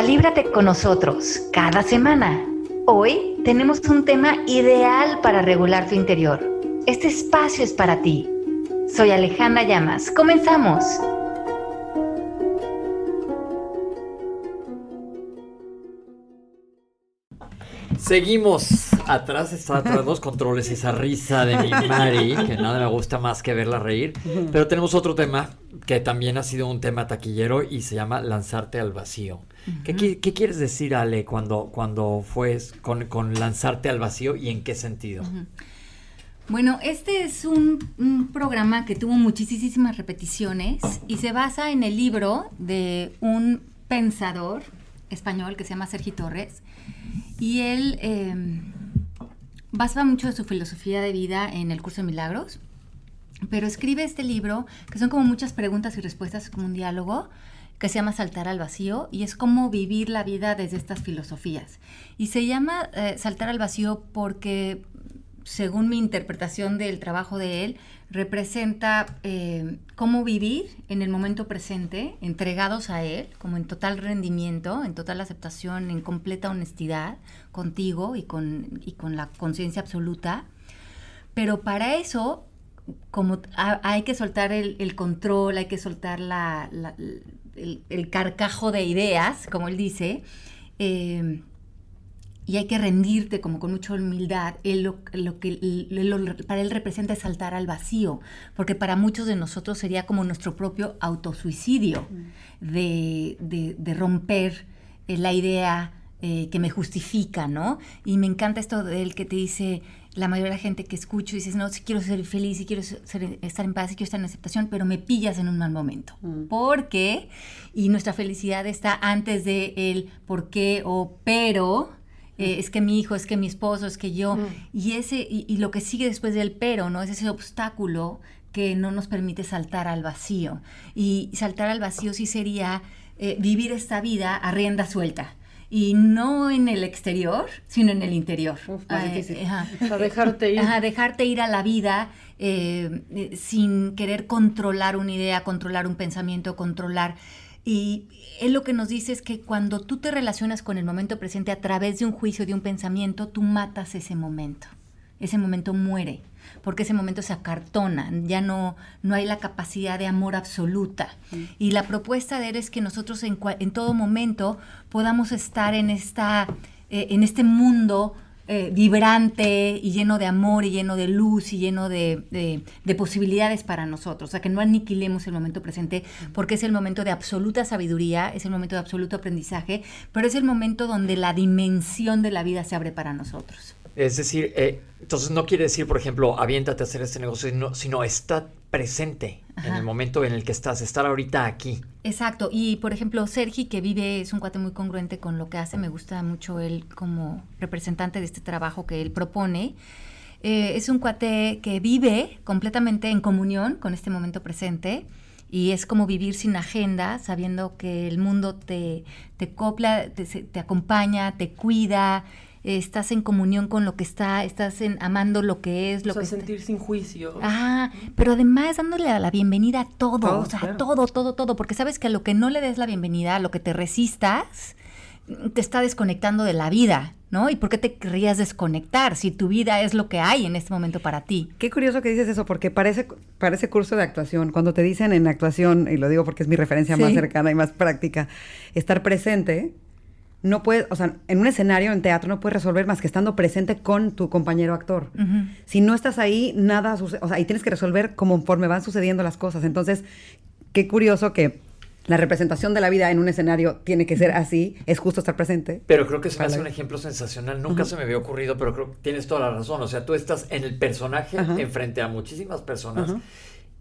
Calíbrate con nosotros cada semana. Hoy tenemos un tema ideal para regular tu interior. Este espacio es para ti. Soy Alejandra Llamas. Comenzamos. Seguimos. Atrás está atrás dos controles esa risa de mi Mari, que nada me gusta más que verla reír. Pero tenemos otro tema que también ha sido un tema taquillero y se llama lanzarte al vacío. ¿Qué, quieres decir, Ale, cuando, cuando fue con, lanzarte al vacío y en qué sentido? Bueno, este es un, programa que tuvo muchísimas repeticiones y se basa en el libro de un pensador español que se llama Sergi Torres y él eh, basa mucho de su filosofía de vida en el curso de milagros, pero escribe este libro que son como muchas preguntas y respuestas, como un diálogo que se llama Saltar al vacío y es como vivir la vida desde estas filosofías. Y se llama eh, Saltar al vacío porque, según mi interpretación del trabajo de él, representa eh, cómo vivir en el momento presente, entregados a Él, como en total rendimiento, en total aceptación, en completa honestidad contigo y con, y con la conciencia absoluta. Pero para eso, como hay que soltar el, control, hay que soltar la, el, carcajo de ideas, como él dice, eh, y hay que rendirte como con mucha humildad, lo, que para él representa es saltar al vacío, porque para muchos de nosotros sería como nuestro propio autosuicidio mm. de, romper eh, la idea eh, que me justifica, ¿no? Y me encanta esto de él que te dice, la mayoría de la gente que escucho dices, no, si quiero ser feliz, si quiero estar en paz, si quiero estar en aceptación, pero me pillas en un mal momento. Mm. ¿Por qué? Y nuestra felicidad está antes de el por qué o pero, eh, es que mi hijo, es que mi esposo, es que yo, mm. y ese, y, lo que sigue después del pero, ¿no? Es ese obstáculo que no nos permite saltar al vacío. Y saltar al vacío sí sería eh, vivir esta vida a rienda suelta. Y no en el exterior, sino en el interior. a dejarte ir. dejarte ir a la vida eh, sin querer controlar una idea, controlar un pensamiento, controlar y él lo que nos dice es que cuando tú te relacionas con el momento presente a través de un juicio, de un pensamiento, tú matas ese momento. Ese momento muere, porque ese momento se acartona, ya no, no hay la capacidad de amor absoluta. Mm. Y la propuesta de él es que nosotros en, en todo momento podamos estar en, esta, eh, en este mundo eh, vibrante y lleno de amor y lleno de luz y lleno de, posibilidades para nosotros. O sea, que no aniquilemos el momento presente porque es el momento de absoluta sabiduría, es el momento de absoluto aprendizaje, pero es el momento donde la dimensión de la vida se abre para nosotros. Es decir, eh, entonces no quiere decir, por ejemplo, aviéntate a hacer este negocio, sino, sino está presente en el momento en el que estás, estar ahorita aquí. Exacto, y por ejemplo, Sergi, que vive, es un cuate muy congruente con lo que hace, me gusta mucho él como representante de este trabajo que él propone. Eh, es un cuate que vive completamente en comunión con este momento presente y es como vivir sin agenda, sabiendo que el mundo te, te copla, te, te acompaña, te cuida, estás en comunión con lo que está, estás en, amando lo que es, lo o sea, que sentir sin juicio. Ah, pero además dándole la bienvenida a todo, o sea, todo, todo, todo, porque sabes que a lo que no le des la bienvenida, a lo que te resistas, te está desconectando de la vida, ¿no? ¿Y por qué te querrías desconectar si tu vida es lo que hay en este momento para ti? Qué curioso que dices eso, porque parece, parece curso de actuación, cuando te dicen en actuación, y lo digo porque es mi referencia más cercana y más práctica, estar presente, no puedes, o sea, en un escenario, en teatro, no puedes resolver más que estando presente con tu compañero actor. Si no estás ahí, nada sucede, o sea, ahí tienes que resolver conforme van sucediendo las cosas. Entonces, qué curioso que la representación de la vida en un escenario tiene que ser así, es justo estar presente. Pero creo que se me hace un ejemplo sensacional, nunca se me había ocurrido, pero creo que tienes toda la razón, o sea, tú estás en el personaje, enfrente a muchísimas personas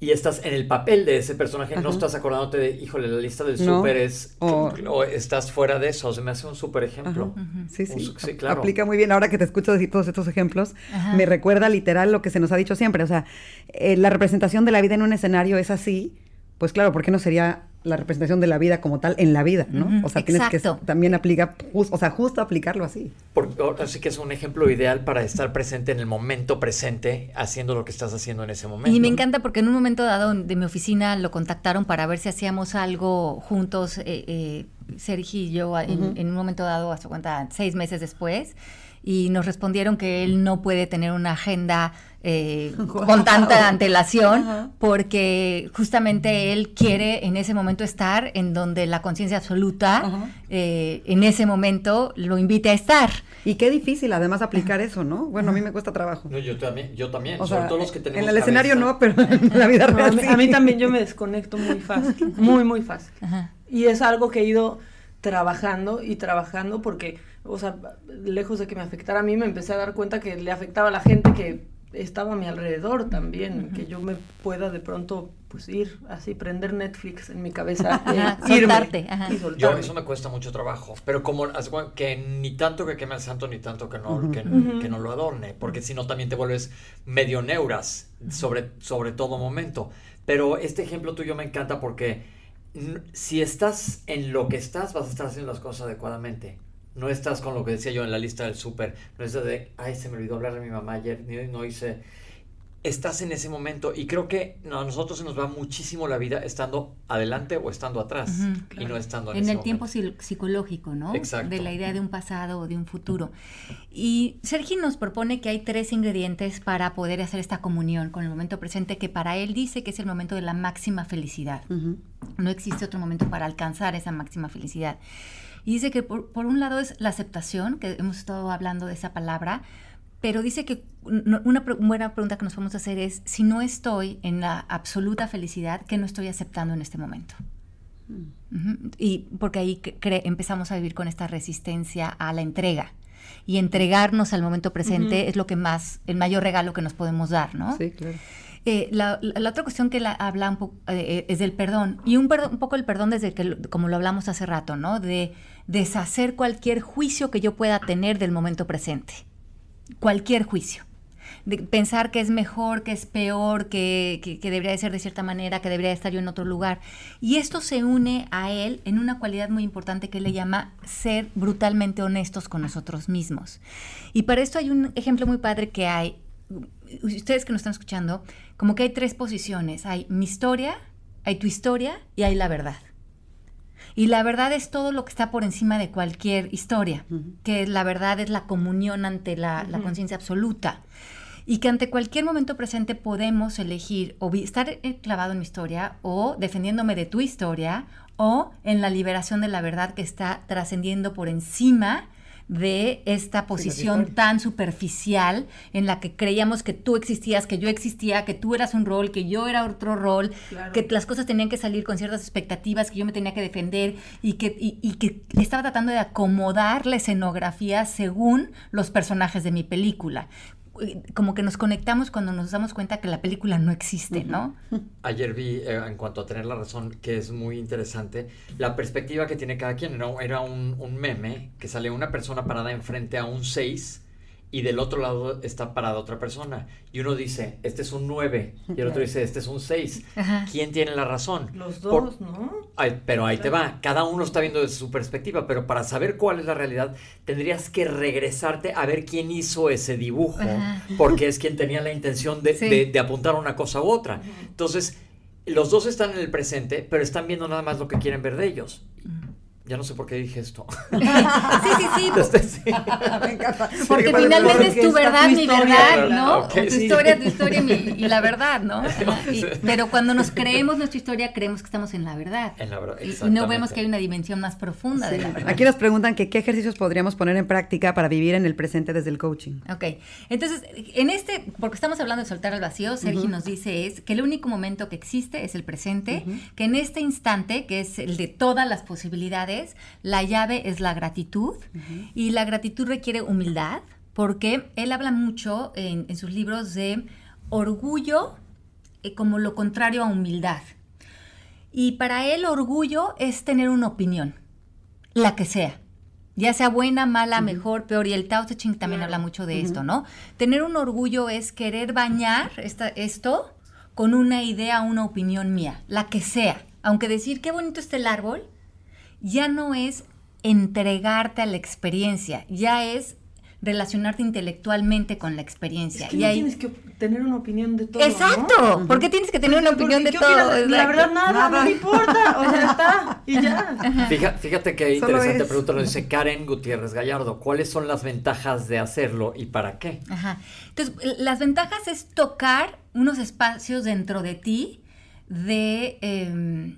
y estás en el papel de ese personaje, no estás acordándote de, híjole, la lista del súper es, o, estás fuera de eso, se me hace un súper ejemplo. Sí, sí, sí, claro. Aplica muy bien, ahora que te escucho decir todos estos ejemplos, me recuerda literal lo que se nos ha dicho siempre, o sea, eh, la representación de la vida en un escenario es así, pues claro, ¿por qué no sería la representación de la vida como tal en la vida, ¿no? o sea, tienes que también aplica, o sea, justo aplicarlo así. Porque así que es un ejemplo ideal para estar presente en el momento presente, haciendo lo que estás haciendo en ese momento. Y me encanta porque en un momento dado de mi oficina lo contactaron para ver si hacíamos algo juntos. Eh, eh, Sergi y yo en, en, un momento dado, hasta cuenta, seis meses después, y nos respondieron que él no puede tener una agenda eh, con tanta antelación porque justamente él quiere en ese momento estar en donde la conciencia absoluta eh, en ese momento lo invite a estar. Y qué difícil además aplicar eso, ¿no? Bueno, a mí me cuesta trabajo. yo también, yo también, sobre todo los que tenemos En el escenario no, pero en la vida real a, mí, también yo me desconecto muy fácil, muy, muy fácil. Y es algo que he ido trabajando y trabajando porque, o sea, lejos de que me afectara a mí, me empecé a dar cuenta que le afectaba a la gente que estaba a mi alrededor también, que yo me pueda de pronto pues ir así, prender Netflix en mi cabeza y soltarte, Yo, eso me cuesta mucho trabajo, pero como que ni tanto que queme al santo, ni tanto que no, que, no lo adorne, porque si no también te vuelves medio neuras sobre, sobre todo momento. Pero este ejemplo tuyo me encanta porque si estás en lo que estás, vas a estar haciendo las cosas adecuadamente. No estás con lo que decía yo en la lista del súper. No es de, ay, se me olvidó hablar de mi mamá ayer, no hice... Estás en ese momento y creo que a nosotros se nos va muchísimo la vida estando adelante o estando atrás y no estando en, en el tiempo psicológico, ¿no? Exacto. De la idea de un pasado o de un futuro. Y Sergi nos propone que hay tres ingredientes para poder hacer esta comunión con el momento presente que para él dice que es el momento de la máxima felicidad. No existe otro momento para alcanzar esa máxima felicidad. Y dice que por, un lado es la aceptación, que hemos estado hablando de esa palabra, pero dice que una buena pregunta que nos podemos hacer es, si no estoy en la absoluta felicidad, ¿qué no estoy aceptando en este momento? Mm. Y porque ahí empezamos a vivir con esta resistencia a la entrega. Y entregarnos al momento presente es lo que más, el mayor regalo que nos podemos dar, ¿no? Sí, claro. Eh, la, otra cuestión que la, habla poco, eh, es del perdón. Y un, poco el perdón desde que, como lo hablamos hace rato, ¿no? De deshacer cualquier juicio que yo pueda tener del momento presente. Cualquier juicio. De pensar que es mejor, que es peor, que, que, debería de ser de cierta manera, que debería estar yo en otro lugar. Y esto se une a él en una cualidad muy importante que le llama ser brutalmente honestos con nosotros mismos. Y para esto hay un ejemplo muy padre que hay ustedes que nos están escuchando, como que hay tres posiciones. Hay mi historia, hay tu historia y hay la verdad. Y la verdad es todo lo que está por encima de cualquier historia, que la verdad es la comunión ante la, conciencia absoluta. Y que ante cualquier momento presente podemos elegir o estar clavado en mi historia o defendiéndome de tu historia o en la liberación de la verdad que está trascendiendo por encima de esta posición tan superficial en la que creíamos que tú existías, que yo existía, que tú eras un rol, que yo era otro rol, que las cosas tenían que salir con ciertas expectativas que yo me tenía que defender y que, y que estaba tratando de acomodar la escenografía según los personajes de mi película como que nos conectamos cuando nos damos cuenta que la película no existe, ¿no? Ayer vi, eh, en cuanto a tener la razón, que es muy interesante, la perspectiva que tiene cada quien. Era, era un, un, meme que sale una persona parada enfrente a un 6 y del otro lado está parada otra persona. Y uno dice, este es un 9, y el otro dice, este es un 6. ¿Quién tiene la razón? Los dos, ¿no? pero ahí te va, cada uno está viendo desde su perspectiva, pero para saber cuál es la realidad, tendrías que regresarte a ver quién hizo ese dibujo, porque es quien tenía la intención de, de, apuntar una cosa u otra. Entonces, los dos están en el presente, pero están viendo nada más lo que quieren ver de ellos. Ya no sé por qué dije esto. sí, sí, sí. Me encanta. Porque finalmente es tu verdad, mi verdad, ¿no? tu historia, tu historia y la verdad, ¿no? pero cuando nos creemos nuestra historia, creemos que estamos en la verdad. En la verdad, Y no vemos que hay una dimensión más profunda de la verdad. Aquí nos preguntan que qué ejercicios podríamos poner en práctica para vivir en el presente desde el coaching. Ok. Entonces, en este, porque estamos hablando de soltar al vacío, Sergi nos dice es que el único momento que existe es el presente, que en este instante, que es el de todas las posibilidades, la llave es la gratitud y la gratitud requiere humildad porque él habla mucho en, sus libros de orgullo eh, como lo contrario a humildad. Y para él orgullo es tener una opinión, la que sea. Ya sea buena, mala, mejor, peor. Y el Tao Te Ching también habla mucho de esto, ¿no? Tener un orgullo es querer bañar esto con una idea, una opinión mía, la que sea. Aunque decir qué bonito está el árbol, ya no es entregarte a la experiencia, ya es relacionarte intelectualmente con la experiencia. Es que y no ahí... tienes que tener una opinión de todo. Exacto. ¿no? ¿Por qué tienes que tener una Porque opinión de ¿qué todo? La Exacto. verdad, nada, no me importa. O sea, está. Y ya. Fija- Fíjate qué interesante es. pregunta nos dice Karen Gutiérrez Gallardo. ¿Cuáles son las ventajas de hacerlo y para qué? Ajá. Entonces, las ventajas es tocar unos espacios dentro de ti de, em,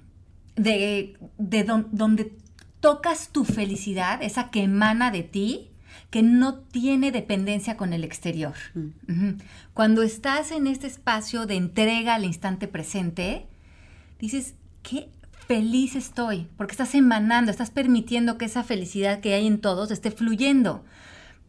de, de don- donde tocas tu felicidad, esa que emana de ti, que no tiene dependencia con el exterior. Ujú. Cuando estás en este espacio de entrega al instante presente, dices, qué feliz estoy, porque estás emanando, estás permitiendo que esa felicidad que hay en todos esté fluyendo.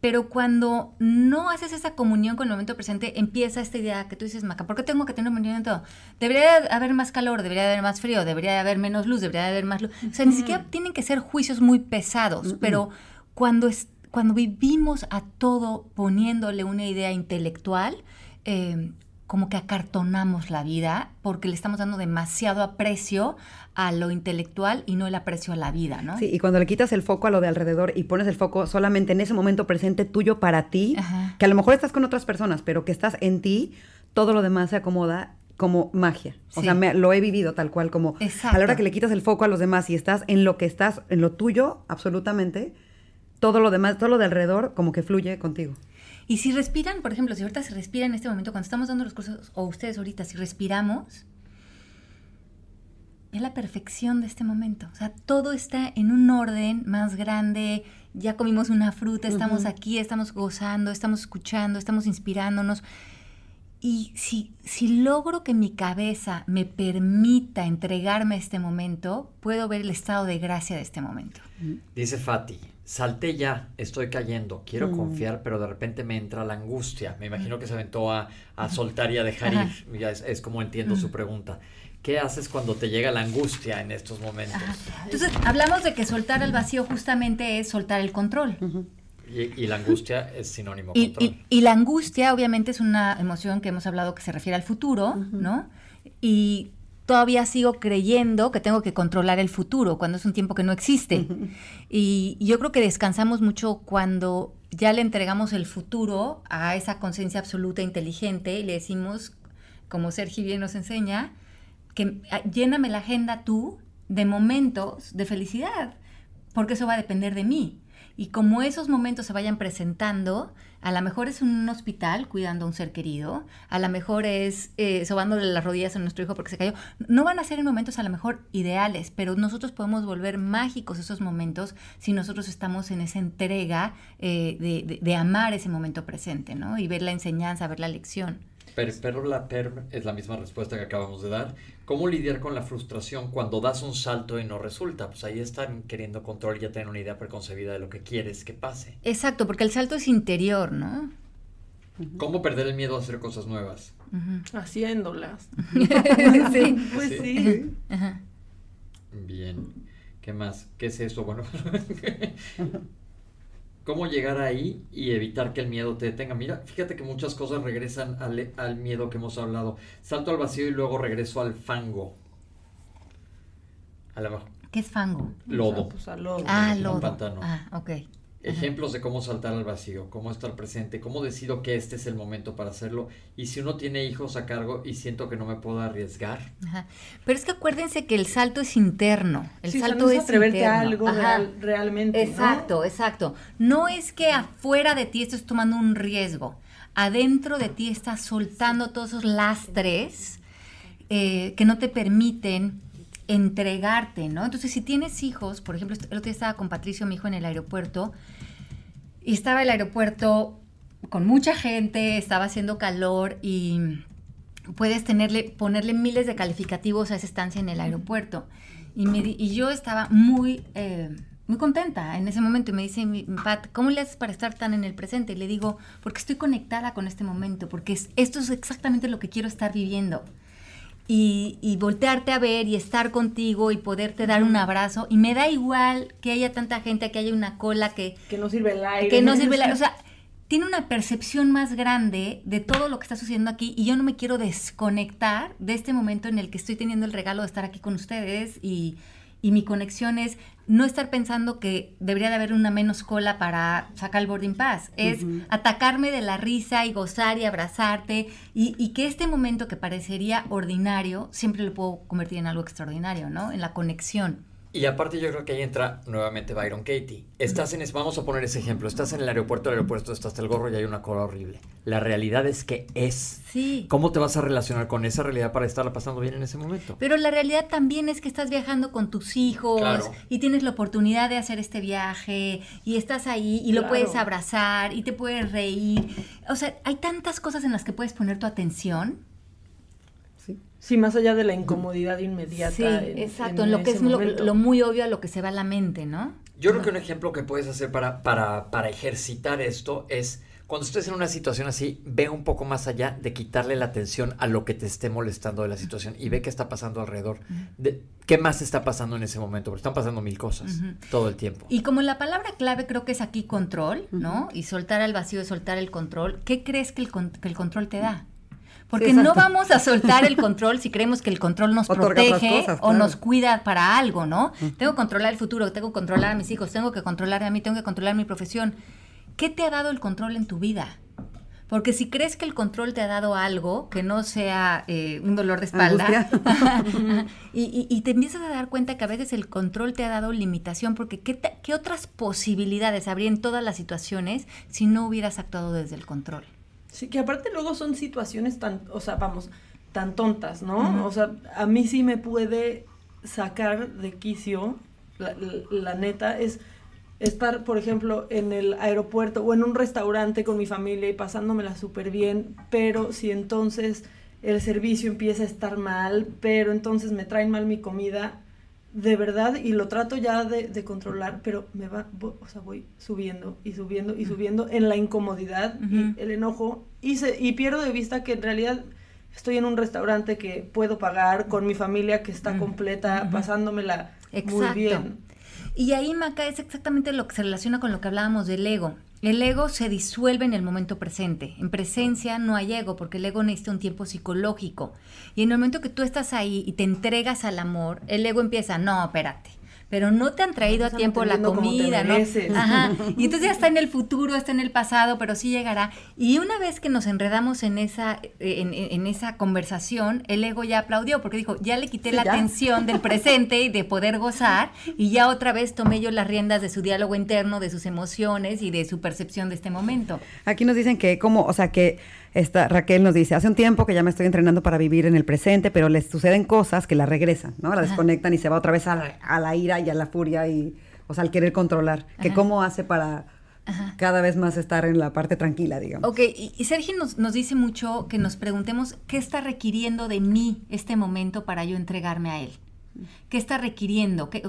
Pero cuando no haces esa comunión con el momento presente, empieza esta idea que tú dices, Maca, ¿por qué tengo que tener comunión en todo? Debería de haber más calor, debería de haber más frío, debería de haber menos luz, debería de haber más luz. O sea, ni siquiera tienen que ser juicios muy pesados, pero cuando, es, cuando vivimos a todo poniéndole una idea intelectual, eh, como que acartonamos la vida porque le estamos dando demasiado aprecio a lo intelectual y no el aprecio a la vida, ¿no? Sí, y cuando le quitas el foco a lo de alrededor y pones el foco solamente en ese momento presente tuyo para ti, Ajá. que a lo mejor estás con otras personas, pero que estás en ti, todo lo demás se acomoda como magia. O Sí. sea, me- lo he vivido tal cual como a Exacto. la hora que le quitas el foco a los demás y estás en lo que estás, en lo tuyo, absolutamente, todo lo demás, todo lo de alrededor como que fluye contigo. Y si respiran, por ejemplo, si ahorita se respira en este momento, cuando estamos dando los cursos, o ustedes ahorita, si respiramos, es la perfección de este momento. O sea, todo está en un orden más grande, ya comimos una fruta, estamos aquí, estamos gozando, estamos escuchando, estamos inspirándonos. Y si, si logro que mi cabeza me permita entregarme a este momento, puedo ver el estado de gracia de este momento. Dice Fati, salté ya, estoy cayendo, quiero Mm. confiar, pero de repente me entra la angustia. Me imagino que se aventó a, a soltar y a dejar Ajá. ir. Ya es, es como entiendo su pregunta. ¿Qué haces cuando te llega la angustia en estos momentos? Entonces, hablamos de que soltar al vacío justamente es soltar el control. Y, y la angustia es sinónimo Y, control. y- y la angustia, obviamente, es una emoción que hemos hablado que se refiere al futuro, ¿no? Y todavía sigo creyendo que tengo que controlar el futuro cuando es un tiempo que no existe. Y yo creo que descansamos mucho cuando ya le entregamos el futuro a esa conciencia absoluta inteligente y le decimos, como Sergi bien nos enseña, que ah, lléname la agenda tú de momentos de felicidad, porque eso va a depender de mí. Y como esos momentos se vayan presentando, a lo mejor es un hospital cuidando a un ser querido, a lo mejor es eh, sobándole las rodillas a nuestro hijo porque se cayó. No van a ser en momentos a lo mejor ideales, pero nosotros podemos volver mágicos esos momentos si nosotros estamos en esa entrega eh, de, de- de amar ese momento presente, ¿no? Y ver la enseñanza, ver la lección. Pero, pero la PERM es la misma respuesta que acabamos de dar. ¿Cómo lidiar con la frustración cuando das un salto y no resulta? Pues ahí están queriendo control y ya tienen una idea preconcebida de lo que quieres que pase. Exacto, porque el salto es interior, ¿no? ¿Cómo perder el miedo a hacer cosas nuevas? Haciéndolas. sí. Pues Sí. sí. Ajá. Bien. ¿Qué más? ¿Qué es eso? Bueno, ¿cómo llegar ahí y evitar que el miedo te detenga? Mira, fíjate que muchas cosas regresan al, al miedo que hemos hablado. Salto al vacío y luego regreso al fango. A lo mejor. ¿Qué es fango? Lodo. O sea, pues, al lodo. Ah, un lodo. pantano. Ah, ok. Ejemplos de cómo saltar al vacío, cómo estar presente, cómo decido que este es el momento para hacerlo. Y si uno tiene hijos a cargo y siento que no me puedo arriesgar, Ajá. Pero es que acuérdense que el salto es interno. El Sí, o sea, salto no es es atreverte interno. a algo real- realmente. ¿no? Exacto, exacto. No es que afuera de ti estés tomando un riesgo. Adentro de ti estás soltando todos esos lastres eh, que no te permiten entregarte, ¿no? Entonces, si tienes hijos, por ejemplo, el otro día estaba con Patricio, mi hijo, en el aeropuerto, y estaba el aeropuerto con mucha gente, estaba haciendo calor y puedes tenerle, ponerle miles de calificativos a esa estancia en el aeropuerto. Y, me di- y yo estaba muy, eh, muy contenta en ese momento y me dice mi mi Pat, ¿cómo le haces para estar tan en el presente? Y le digo, porque estoy conectada con este momento, porque es- esto es exactamente lo que quiero estar viviendo. Y, y voltearte a ver y estar contigo y poderte dar un abrazo. Y me da igual que haya tanta gente, que haya una cola, que, Que no sirve el aire. que no sirve la... O sea, tiene una percepción más grande de todo lo que está sucediendo aquí y yo no me quiero desconectar de este momento en el que estoy teniendo el regalo de estar aquí con ustedes y, y mi conexión es no estar pensando que debería de haber una menos cola para sacar el boarding pass, es atacarme de la risa y gozar y abrazarte y, y, que este momento que parecería ordinario, siempre lo puedo convertir en algo extraordinario, ¿no? En la conexión. Y aparte yo creo que ahí entra nuevamente Byron Katie. Estás en, vamos a poner ese ejemplo, estás en el aeropuerto, el aeropuerto está hasta el gorro y hay una cola horrible. La realidad es que es. Sí. ¿Cómo te vas a relacionar con esa realidad para estarla pasando bien en ese momento? Pero la realidad también es que estás viajando con tus hijos y tienes la oportunidad de hacer este viaje y estás ahí y lo puedes abrazar y te puedes reír. O sea, hay tantas cosas en las que puedes poner tu atención Sí, más allá de la incomodidad inmediata. Sí, exacto, en, lo que es lo, muy obvio a lo que se va a la mente, ¿no? Yo creo que un ejemplo que puedes hacer para, para, para ejercitar esto es cuando estés en una situación así, ve un poco más allá de quitarle la atención a lo que te esté molestando de la situación y ve qué está pasando alrededor. De, ¿Qué más está pasando en ese momento? Porque están pasando mil cosas todo el tiempo. Y como la palabra clave creo que es aquí control, ¿no? Y soltar al vacío, soltar el control, ¿qué crees que el, que el control te da? Porque no vamos a soltar el control si creemos que el control nos protege o nos cuida para algo, ¿no? Tengo que controlar el futuro, tengo que controlar a mis hijos, tengo que controlar a mí, tengo que controlar mi profesión. ¿Qué te ha dado el control en tu vida? Porque si crees que el control te ha dado algo que no sea eh, un dolor de espalda, y, te empiezas a dar cuenta que a veces el control te ha dado limitación, porque ¿qué, ¿qué otras posibilidades habría en todas las situaciones si no hubieras actuado desde el control? Sí, que aparte luego son situaciones tan, o sea, vamos, tan tontas, ¿no? O sea, a mí sí me puede sacar de quicio, la, neta, es estar, por ejemplo, en el aeropuerto o en un restaurante con mi familia y pasándomela súper bien, pero si entonces el servicio empieza a estar mal, pero entonces me traen mal mi comida, de verdad, y lo trato ya de, controlar, pero me va, o sea, voy subiendo y subiendo y subiendo en la incomodidad y el enojo, y, se, y pierdo de vista que en realidad estoy en un restaurante que puedo pagar con mi familia que está completa, pasándomela muy bien. Y ahí, Maca, es exactamente lo que se relaciona con lo que hablábamos del ego. El ego se disuelve en el momento presente. En presencia no hay ego porque el ego necesita un tiempo psicológico. Y en el momento que tú estás ahí y te entregas al amor, el ego empieza, no, espérate pero no te han traído a tiempo la comida, ¿no? Ajá. Y entonces ya está en el futuro, está en el pasado, pero sí llegará. Y una vez que nos enredamos en esa, en, esa conversación, el ego ya aplaudió, porque dijo, ya le quité la atención del presente y de poder gozar, y ya otra vez tomé yo las riendas de su diálogo interno, de sus emociones y de su percepción de este momento. Aquí nos dicen que como, o sea, que esta, Raquel nos dice, hace un tiempo que ya me estoy entrenando para vivir en el presente, pero les suceden cosas que la regresan, ¿no? La desconectan y se va otra vez a la, ira y a la furia y, o sea, al querer controlar. Que cómo hace para cada vez más estar en la parte tranquila, digamos. Ok, y, Sergio nos, nos, dice mucho que nos preguntemos qué está requiriendo de mí este momento para yo entregarme a él. ¿Qué está requiriendo? ¿Qué,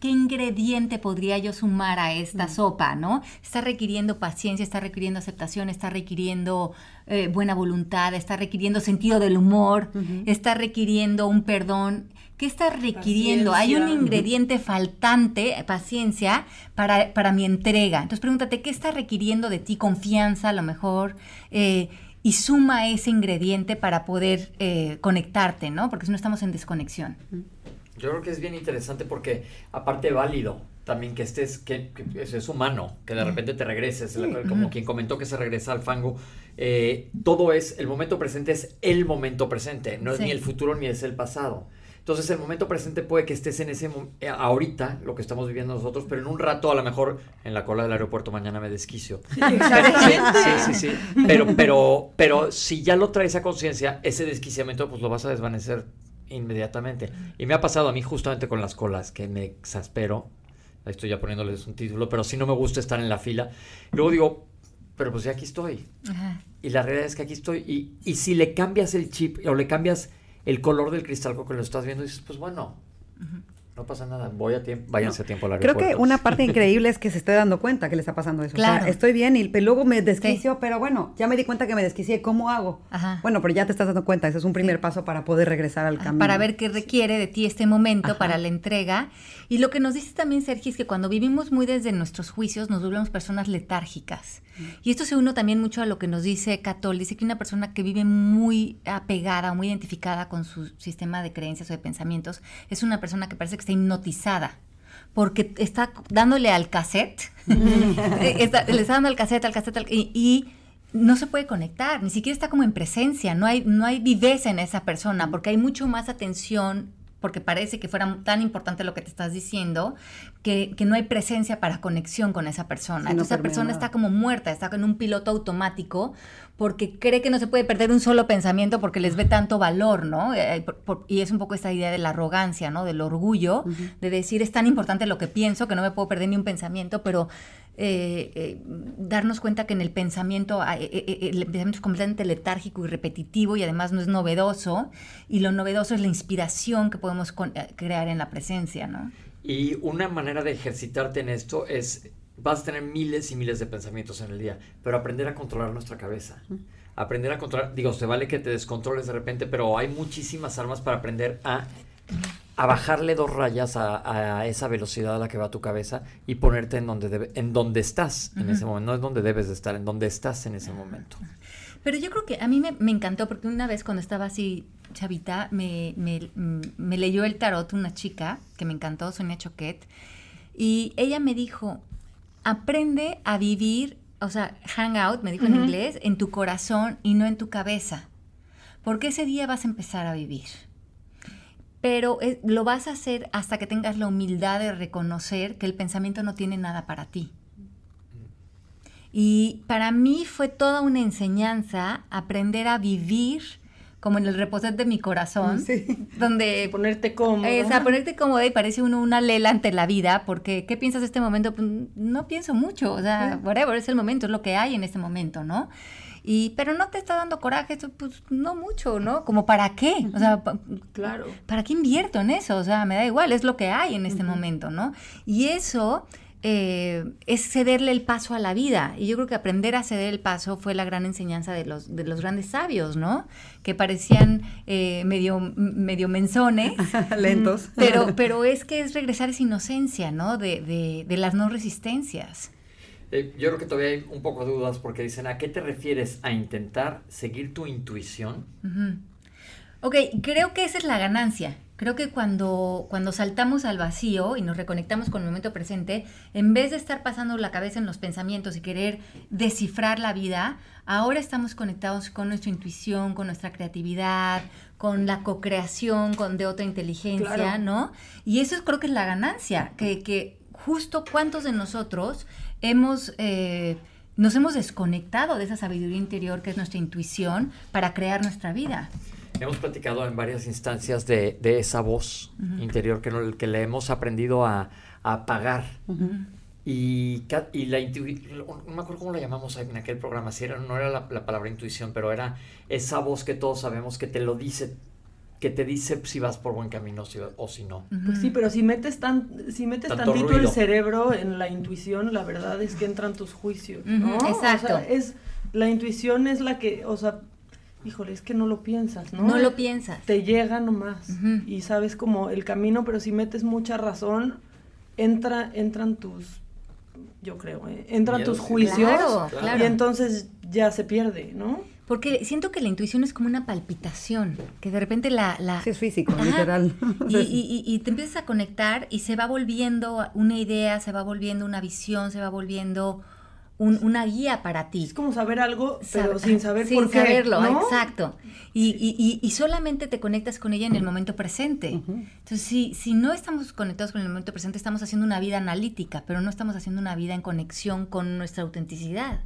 qué, ingrediente podría yo sumar a esta mm. sopa? ¿no? Está requiriendo paciencia, está requiriendo aceptación, está requiriendo eh, buena voluntad, está requiriendo sentido del humor, está requiriendo un perdón. ¿Qué está requiriendo? Hay un ingrediente faltante, paciencia, para, para, mi entrega. Entonces pregúntate, ¿qué está requiriendo de ti? Confianza, a lo mejor. Eh, y suma ese ingrediente para poder eh, conectarte, ¿no? Porque si no estamos en desconexión. Yo creo que es bien interesante porque, aparte, válido también que estés, que, es humano, que de repente te regreses, como quien comentó que se regresa al fango. Eh, todo es, el momento presente es el momento presente, no es ni el futuro ni es el pasado. Entonces el momento presente puede que estés en ese eh, ahorita, lo que estamos viviendo nosotros, pero en un rato a lo mejor en la cola del aeropuerto mañana me desquicio. Sí, sí, sí, Pero, pero, pero si ya lo traes a conciencia, ese desquiciamiento pues lo vas a desvanecer inmediatamente. Y me ha pasado a mí justamente con las colas, que me exaspero. Ahí estoy ya poniéndoles un título, pero sí no me gusta estar en la fila. Luego digo, pero pues ya aquí estoy. Y la realidad es que aquí estoy. Y, y, si le cambias el chip o le cambias el color del cristal con que lo estás viendo, dices, pues bueno, no pasa nada, voy a tiempo, váyanse a tiempo al Creo que una parte increíble es que se esté dando cuenta que le está pasando eso. Claro. estoy bien y luego me desquicio, pero bueno, ya me di cuenta que me desquicié, ¿cómo hago? Bueno, pero ya te estás dando cuenta, ese es un primer paso para poder regresar al camino. Para ver qué requiere de ti este momento para la entrega. Y lo que nos dice también Sergio es que cuando vivimos muy desde nuestros juicios nos volvemos personas letárgicas. Y esto se une también mucho a lo que nos dice Catol. Dice que una persona que vive muy apegada, muy identificada con su sistema de creencias o de pensamientos, es una persona que parece que está está hipnotizada porque está dándole al cassette, le está dando al cassette, al cassette, y, no se puede conectar, ni siquiera está como en presencia, no hay, no hay viveza en esa persona, porque hay mucho más atención porque parece que fuera tan importante lo que te estás diciendo, que, no hay presencia para conexión con esa persona. Entonces esa persona está como muerta, está en un piloto automático porque cree que no se puede perder un solo pensamiento porque les ve tanto valor, ¿no? Eh, eh, y es un poco esta idea de la arrogancia, ¿no? Del orgullo, de decir es tan importante lo que pienso que no me puedo perder ni un pensamiento, pero eh, darnos cuenta que en el pensamiento, el pensamiento es completamente letárgico y repetitivo y además no es novedoso, y lo novedoso es la inspiración que podemos crear en la presencia, ¿no? Y una manera de ejercitarte en esto es vas a tener miles y miles de pensamientos en el día, pero aprender a controlar nuestra cabeza. Aprender a controlar, digo, se vale que te descontroles de repente, pero hay muchísimas armas para aprender a, a bajarle dos rayas a, esa velocidad a la que va tu cabeza y ponerte en donde, debe, en donde estás en ese momento. No es donde debes de estar, en donde estás en ese momento. Pero yo creo que a mí me, me encantó porque una vez cuando estaba así chavita, me, me, me leyó el tarot una chica que me encantó, Sonia Choquet, y ella me dijo, aprende a vivir, o sea, hang out, me dijo en inglés, en tu corazón y no en tu cabeza. Porque ese día vas a empezar a vivir. Pero lo vas a hacer hasta que tengas la humildad de reconocer que el pensamiento no tiene nada para ti. Y para mí fue toda una enseñanza aprender a vivir como en el reposet de mi corazón, donde... Ponerte cómodo. o sea, ponerte cómoda y parece uno una lela ante la vida, porque ¿qué piensas de este momento? Pues, no pienso mucho, o sea, whatever, es el momento, es lo que hay en este momento, ¿no? Y, pero no te está dando coraje, pues no mucho, ¿no? Como para qué, o sea, claro. ¿para qué invierto en eso? O sea, me da igual, es lo que hay en este momento, ¿no? Y eso eh, es cederle el paso a la vida. Y yo creo que aprender a ceder el paso fue la gran enseñanza de los, de los grandes sabios, ¿no? Que parecían eh, medio, medio menzones. Lentos. Pero, pero es que es regresar esa inocencia, ¿no? De, de, las no resistencias. Eh, yo creo que todavía hay un poco de dudas porque dicen, ¿a qué te refieres a intentar seguir tu intuición? Ok, creo que esa es la ganancia. Creo que cuando, cuando saltamos al vacío y nos reconectamos con el momento presente, en vez de estar pasando la cabeza en los pensamientos y querer descifrar la vida, ahora estamos conectados con nuestra intuición, con nuestra creatividad, con la co-creación con, de otra inteligencia, ¿no? Y eso es, creo que es la ganancia, que, que justo cuántos de nosotros hemos... Eh, nos hemos desconectado de esa sabiduría interior que es nuestra intuición para crear nuestra vida. Hemos platicado en varias instancias de, de esa voz interior que, que le hemos aprendido a, a apagar. Y, y, la intuición, no me acuerdo cómo la llamamos en aquel programa, si era, no era la, palabra intuición, pero era esa voz que todos sabemos que te lo dice, que te dice si vas por buen camino o si no. Pues sí, pero si metes, tan, si metes tantito el cerebro en la intuición, la verdad es que entran tus juicios, ¿no? Exacto. es, la intuición es la que, o sea, híjole, es que no lo piensas, ¿no? No lo piensas. Te llega nomás y sabes como el camino, pero si metes mucha razón, entra, entran tus, yo creo, ¿eh? entran tus juicios y entonces ya se pierde, ¿no? Porque siento que la intuición es como una palpitación, que de repente la... la... Sí, es físico, literal. Y, y, y, te empiezas a conectar y se va volviendo una idea, se va volviendo una visión, se va volviendo una guía para ti. Es como saber algo, pero sin saber sin por qué. saberlo, exacto. Y, y, solamente te conectas con ella en el momento presente. Entonces, si, si no estamos conectados con el momento presente, estamos haciendo una vida analítica, pero no estamos haciendo una vida en conexión con nuestra autenticidad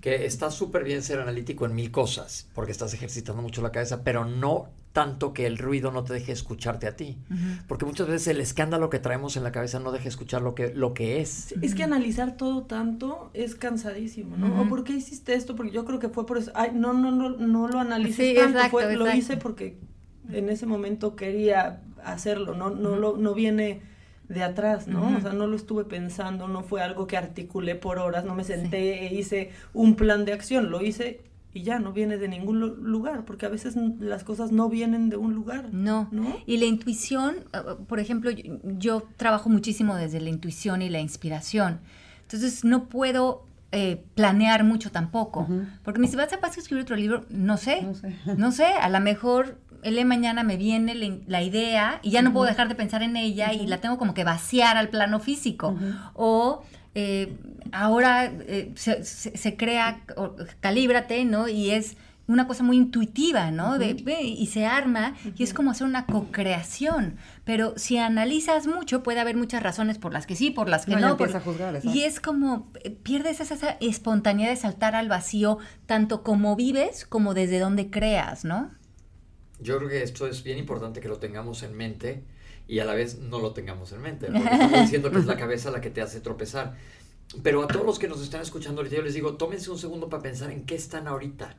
que está súper bien ser analítico en mil cosas, porque estás ejercitando mucho la cabeza, pero no tanto que el ruido no te deje escucharte a ti. Porque muchas veces el escándalo que traemos en la cabeza no deja escuchar lo que, lo que es. Es que analizar todo tanto es cansadísimo, ¿no? ¿O por qué hiciste esto? Porque yo creo que fue por eso. Ay, no, no, no, no lo analicé tanto. Lo hice porque en ese momento quería hacerlo, no, no, lo, no viene de atrás, ¿no? O sea, no lo estuve pensando, no fue algo que articulé por horas, no me senté e hice un plan de acción, lo hice y ya no viene de ningún lugar, porque a veces las cosas no vienen de un lugar. No. ¿no? Y la intuición, eh, por ejemplo, yo, trabajo muchísimo desde la intuición y la inspiración. Entonces no puedo eh, planear mucho tampoco. Porque me dice, ¿vas a pasar a escribir otro libro? No sé. No sé. No sé. A lo mejor el de mañana me viene la idea y ya no puedo dejar de pensar en ella y la tengo como que vaciar al plano físico. O eh, ahora eh, se, se, crea, calíbrate, ¿no? Y es una cosa muy intuitiva, ¿no? de, y se arma y es como hacer una co-creación. Pero si analizas mucho, puede haber muchas razones por las que sí, por las que no. y es como, eh, pierdes esa, espontaneidad de saltar al vacío, tanto como vives como desde donde creas, ¿no? Yo creo que esto es bien importante que lo tengamos en mente y a la vez no lo tengamos en mente. Porque estamos diciendo que es la cabeza la que te hace tropezar. Pero a todos los que nos están escuchando ahorita, yo les digo, tómense un segundo para pensar en qué están ahorita.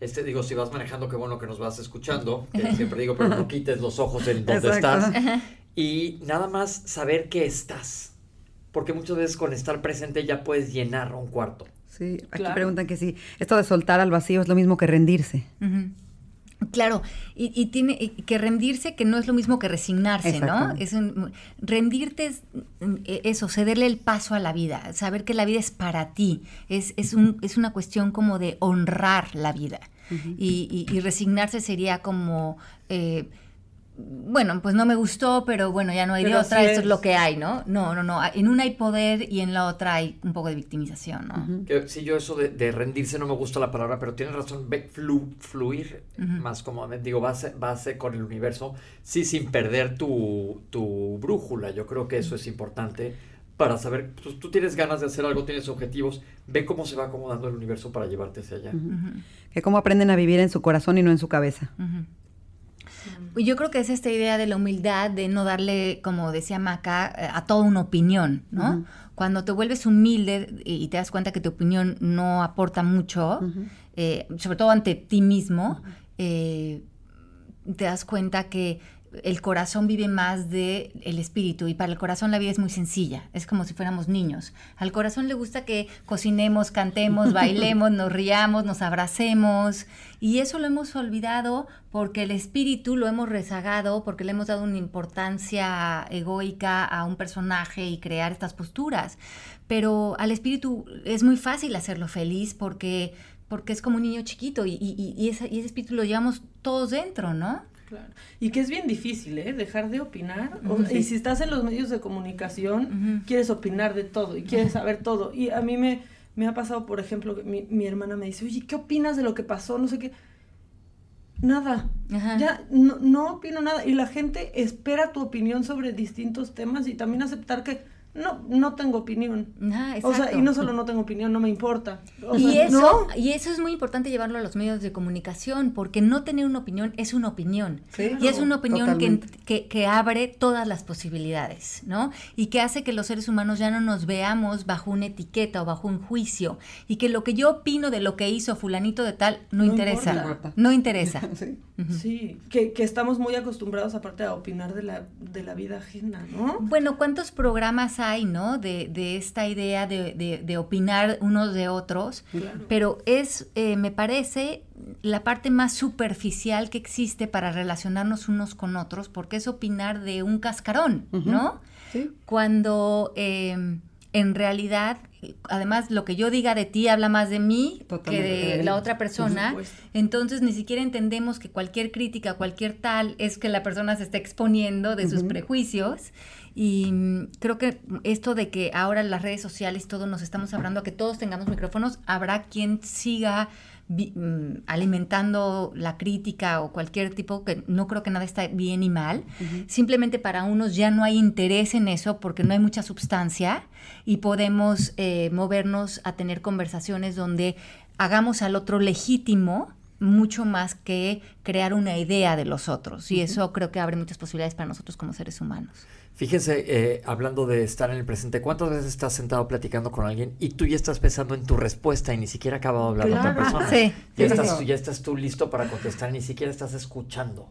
Este, digo, si vas manejando, qué bueno que nos vas escuchando. Que siempre digo, pero no quites los ojos en donde estás. Y nada más saber qué estás. Porque muchas veces con estar presente ya puedes llenar un cuarto. Sí, aquí preguntan que sí. Esto de soltar al vacío es lo mismo que rendirse. Claro, y, tiene que rendirse, que no es lo mismo que resignarse, ¿no? Es rendirte es mm, e, eso, cederle el paso a la vida, saber que la vida es para ti, es, es, un, es una cuestión como de honrar la vida. y, y, resignarse sería como... Eh, bueno, pues no me gustó, pero bueno, ya no hay de otra, esto es. lo que hay, ¿no? No, no, no. En una hay poder y en la otra hay un poco de victimización, ¿no? sí, yo eso de, rendirse no me gusta la palabra, pero tienes razón, fluir, más como digo, base, base con el universo, sí, sin perder tu, tu brújula. Yo creo que eso es importante para saber, pues, tú tienes ganas de hacer algo, tienes objetivos, ve cómo se va acomodando el universo para llevarte hacia allá. Que cómo aprenden a vivir en su corazón y no en su cabeza. Yo creo que es esta idea de la humildad, de no darle, como decía Maca, eh, a toda una opinión, ¿no? Cuando te vuelves humilde y te das cuenta que tu opinión no aporta mucho, eh, sobre todo ante ti mismo, eh, te das cuenta que el corazón vive más de el espíritu y para el corazón la vida es muy sencilla, es como si fuéramos niños. Al corazón le gusta que cocinemos, cantemos, bailemos, nos riamos, nos abracemos y eso lo hemos olvidado porque el espíritu lo hemos rezagado, porque le hemos dado una importancia egoica a un personaje y crear estas posturas. Pero al espíritu es muy fácil hacerlo feliz porque porque es como un niño chiquito y, y ese espíritu lo llevamos todos dentro, ¿no? Claro. Y que es bien difícil, ¿eh? Dejar de opinar. Y si estás en los medios de comunicación, quieres opinar de todo y quieres saber todo. Y a mí me, me ha pasado, por ejemplo, que mi, mi, hermana me dice, oye, ¿qué opinas de lo que pasó? No sé qué. Nada. Ya no, no opino nada. Y la gente espera tu opinión sobre distintos temas y también aceptar que no, no tengo opinión. Ah, o sea, y no solo no tengo opinión, no me importa. y, eso, y eso es muy importante llevarlo a los medios de comunicación, porque no tener una opinión es una opinión. y es una opinión que, que, abre todas las posibilidades, ¿no? Y que hace que los seres humanos ya no nos veamos bajo una etiqueta o bajo un juicio. Y que lo que yo opino de lo que hizo fulanito de tal no, interesa. No interesa. sí, que, que, estamos muy acostumbrados aparte a opinar de la, de la vida ajena, ¿no? Bueno, ¿cuántos programas hay, ¿no? De, de esta idea de, de, de, opinar unos de otros, pero es, eh, me parece, la parte más superficial que existe para relacionarnos unos con otros, porque es opinar de un cascarón, ¿no? Sí. Cuando eh, en realidad además lo que yo diga de ti habla más de mí que de la otra persona, entonces ni siquiera entendemos que cualquier crítica, cualquier tal, es que la persona se está exponiendo de sus prejuicios. Y mm, creo que esto de que ahora las redes sociales, todos nos estamos hablando a que todos tengamos micrófonos, habrá quien siga Mm, alimentando la crítica o cualquier tipo, que no creo que nada está bien y mal. Simplemente para unos ya no hay interés en eso porque no hay mucha sustancia y podemos eh, movernos a tener conversaciones donde hagamos al otro legítimo mucho más que crear una idea de los otros. Y eso creo que abre muchas posibilidades para nosotros como seres humanos. Fíjense, eh, hablando de estar en el presente, ¿cuántas veces estás sentado platicando con alguien y tú ya estás pensando en tu respuesta y ni siquiera ha acabado de hablar la otra persona? Sí. Ya, Estás, ya estás tú listo para contestar, ni siquiera estás escuchando.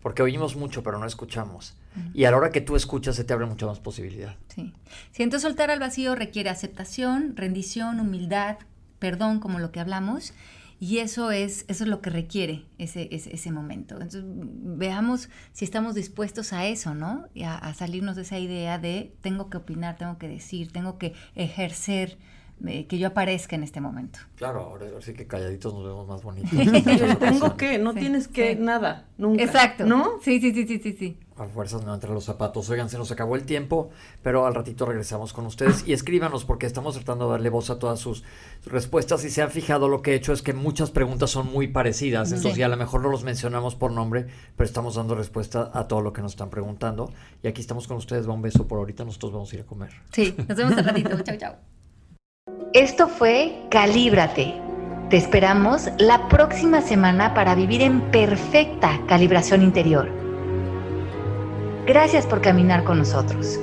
Porque oímos mucho, pero no escuchamos. Y a la hora que tú escuchas, se te abre mucha más posibilidad. Sí. Siento soltar al vacío requiere aceptación, rendición, humildad, perdón, como lo que hablamos y eso es, eso es lo que requiere ese, ese, momento. Entonces, veamos si estamos dispuestos a eso, ¿no? A, a, salirnos de esa idea de tengo que opinar, tengo que decir, tengo que ejercer eh, que yo aparezca en este momento. Claro, ahora sí que calladitos nos vemos más bonitos. Tengo que, no tienes que nada, nunca. Exacto. ¿No? Sí, sí, sí, sí, sí, sí. A fuerzas no entre los zapatos. Oigan, se nos acabó el tiempo, pero al ratito regresamos con ustedes y escríbanos porque estamos tratando de darle voz a todas sus respuestas. Y se han fijado, lo que he hecho es que muchas preguntas son muy parecidas. Entonces, Sí. ya a lo mejor no los mencionamos por nombre, pero estamos dando respuesta a todo lo que nos están preguntando. Y aquí estamos con ustedes. Va un beso por ahorita. Nosotros vamos a ir a comer. Sí, nos vemos al ratito. chau, chau. Esto fue Calíbrate. Te esperamos la próxima semana para vivir en perfecta calibración interior. Gracias por caminar con nosotros.